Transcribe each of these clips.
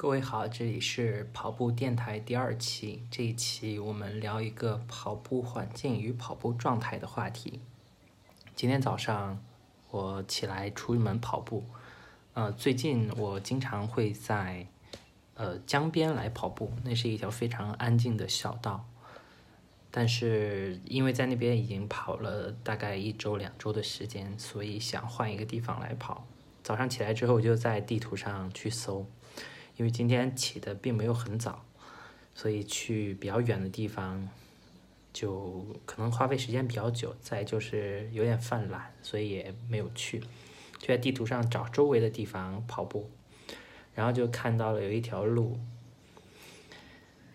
各位好，这里是跑步电台第二期。这一期我们聊一个跑步环境与跑步状态的话题。今天早上我起来出门跑步，呃，最近我经常会在呃江边来跑步，那是一条非常安静的小道。但是因为在那边已经跑了大概一周两周的时间，所以想换一个地方来跑。早上起来之后，我就在地图上去搜，因为今天起的并没有很早，所以去比较远的地方，就可能花费时间比较久。再就是有点犯懒，所以也没有去，就在地图上找周围的地方跑步，然后就看到了有一条路。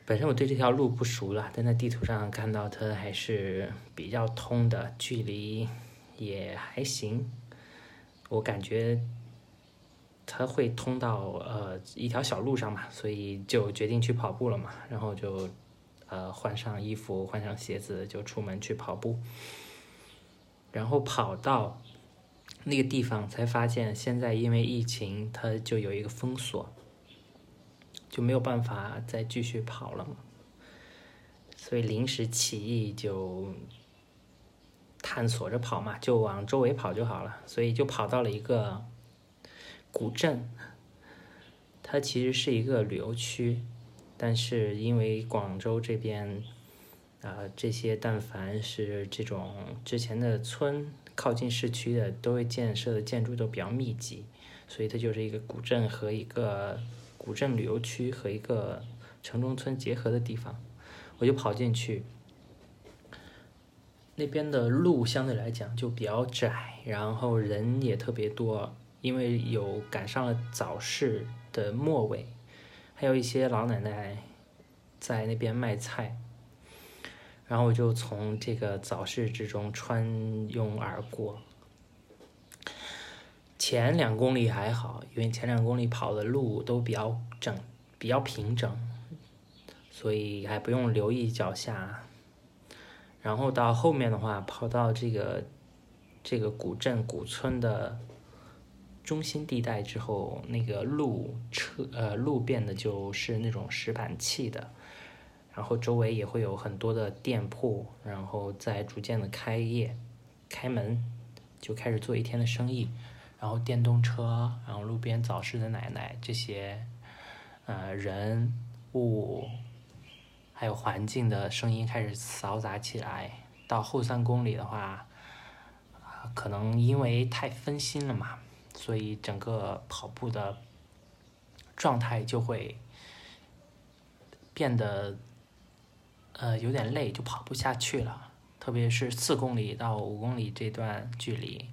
本身我对这条路不熟了，但在地图上看到它还是比较通的，距离也还行。我感觉它会通到呃一条小路上嘛，所以就决定去跑步了嘛。然后就呃换上衣服，换上鞋子，就出门去跑步。然后跑到那个地方，才发现现在因为疫情，它就有一个封锁。就没有办法再继续跑了嘛，所以临时起意就探索着跑嘛，就往周围跑就好了。所以就跑到了一个古镇，它其实是一个旅游区，但是因为广州这边啊这些但凡是这种之前的村靠近市区的，都会建设的建筑都比较密集，所以它就是一个古镇和一个。古镇旅游区和一个城中村结合的地方，我就跑进去。那边的路相对来讲就比较窄，然后人也特别多，因为有赶上了早市的末尾，还有一些老奶奶在那边卖菜。然后我就从这个早市之中穿拥而过。前两公里还好，因为前两公里跑的路都比较整，比较平整，所以还不用留意脚下。然后到后面的话，跑到这个这个古镇古村的中心地带之后，那个路车呃路变的就是那种石板砌的，然后周围也会有很多的店铺，然后在逐渐的开业开门，就开始做一天的生意。然后电动车，然后路边早市的奶奶，这些，呃，人物，还有环境的声音开始嘈杂起来。到后三公里的话，啊，可能因为太分心了嘛，所以整个跑步的状态就会变得，呃，有点累，就跑不下去了。特别是四公里到五公里这段距离。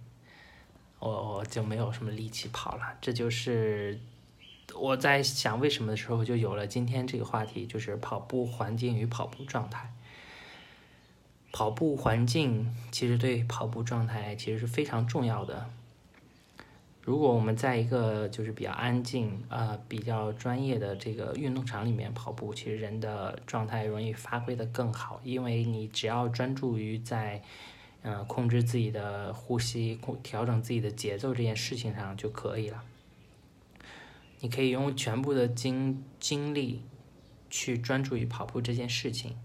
我我就没有什么力气跑了，这就是我在想为什么的时候，就有了今天这个话题，就是跑步环境与跑步状态。跑步环境其实对跑步状态其实是非常重要的。如果我们在一个就是比较安静、呃比较专业的这个运动场里面跑步，其实人的状态容易发挥的更好，因为你只要专注于在。嗯，控制自己的呼吸，控调整自己的节奏这件事情上就可以了。你可以用全部的精精力去专注于跑步这件事情。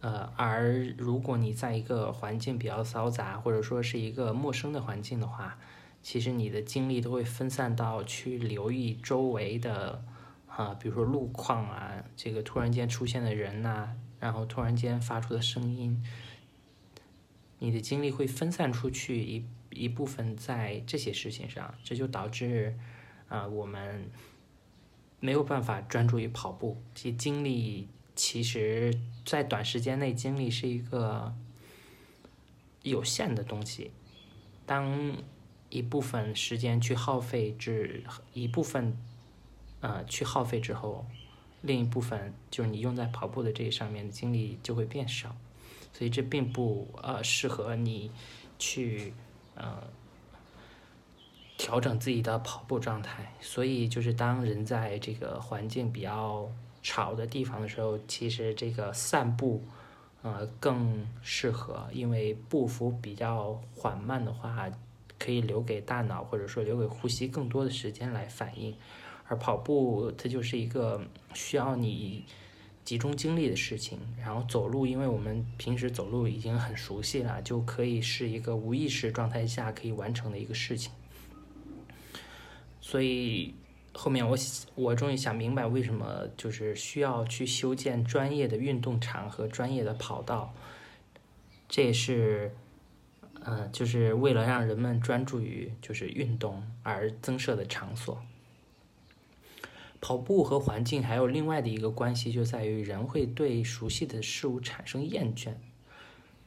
呃，而如果你在一个环境比较嘈杂，或者说是一个陌生的环境的话，其实你的精力都会分散到去留意周围的啊，比如说路况啊，这个突然间出现的人呐，然后突然间发出的声音。你的精力会分散出去一一部分在这些事情上，这就导致，啊，我们没有办法专注于跑步。其精力其实，在短时间内，精力是一个有限的东西。当一部分时间去耗费之一部分，呃，去耗费之后，另一部分就是你用在跑步的这上面的精力就会变少。所以这并不呃适合你去呃调整自己的跑步状态。所以就是当人在这个环境比较吵的地方的时候，其实这个散步呃更适合，因为步幅比较缓慢的话，可以留给大脑或者说留给呼吸更多的时间来反应。而跑步它就是一个需要你集中精力的事情。然后走路，因为我们平时走路已经很熟悉了，就可以是一个无意识状态下可以完成的一个事情。所以后面我我终于想明白为什么就是需要去修建专业的运动场和专业的跑道，这也是。嗯，就是为了让人们专注于就是运动而增设的场所。跑步和环境还有另外的一个关系，就在于人会对熟悉的事物产生厌倦。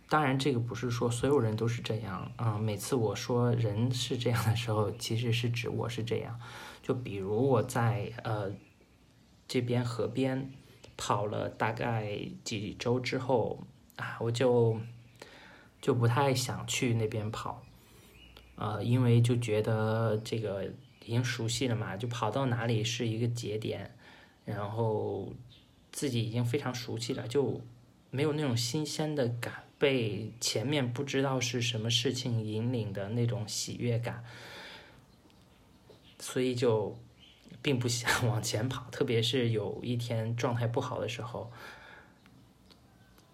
当然，这个不是说所有人都是这样啊。每次我说人是这样的时候，其实是指我是这样。就比如我在呃这边河边跑了大概几周之后啊，我就。就不太想去那边跑，呃，因为就觉得这个已经熟悉了嘛，就跑到哪里是一个节点，然后自己已经非常熟悉了，就没有那种新鲜的感，被前面不知道是什么事情引领的那种喜悦感，所以就并不想 往前跑，特别是有一天状态不好的时候。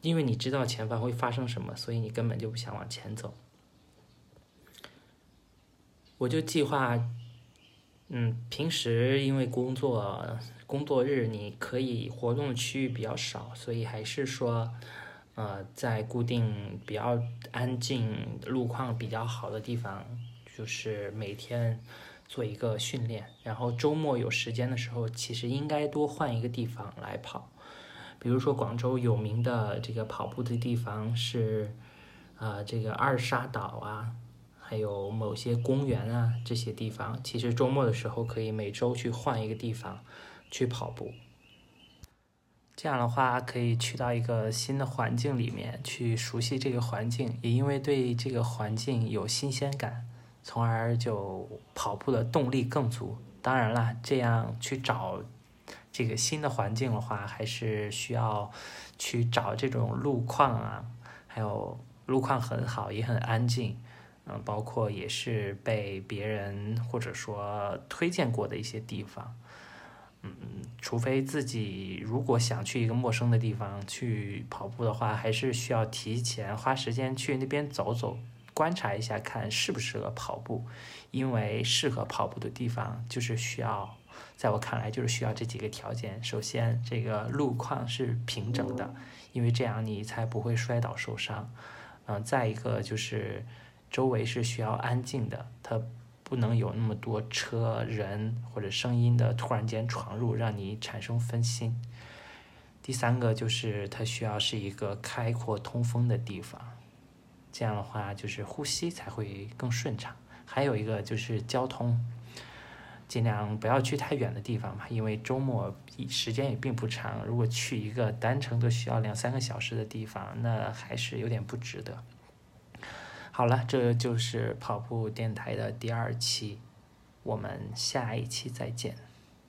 因为你知道前方会发生什么，所以你根本就不想往前走。我就计划，嗯，平时因为工作工作日你可以活动的区域比较少，所以还是说，呃，在固定比较安静、路况比较好的地方，就是每天做一个训练。然后周末有时间的时候，其实应该多换一个地方来跑。比如说，广州有名的这个跑步的地方是，啊，这个二沙岛啊，还有某些公园啊，这些地方，其实周末的时候可以每周去换一个地方去跑步。这样的话，可以去到一个新的环境里面去熟悉这个环境，也因为对这个环境有新鲜感，从而就跑步的动力更足。当然啦，这样去找。这个新的环境的话，还是需要去找这种路况啊，还有路况很好也很安静，嗯，包括也是被别人或者说推荐过的一些地方，嗯，除非自己如果想去一个陌生的地方去跑步的话，还是需要提前花时间去那边走走，观察一下看适不适合跑步，因为适合跑步的地方就是需要。在我看来，就是需要这几个条件。首先，这个路况是平整的，因为这样你才不会摔倒受伤。嗯，再一个就是周围是需要安静的，它不能有那么多车、人或者声音的突然间闯入，让你产生分心。第三个就是它需要是一个开阔通风的地方，这样的话就是呼吸才会更顺畅。还有一个就是交通。尽量不要去太远的地方嘛，因为周末时间也并不长。如果去一个单程都需要两三个小时的地方，那还是有点不值得。好了，这就是跑步电台的第二期，我们下一期再见。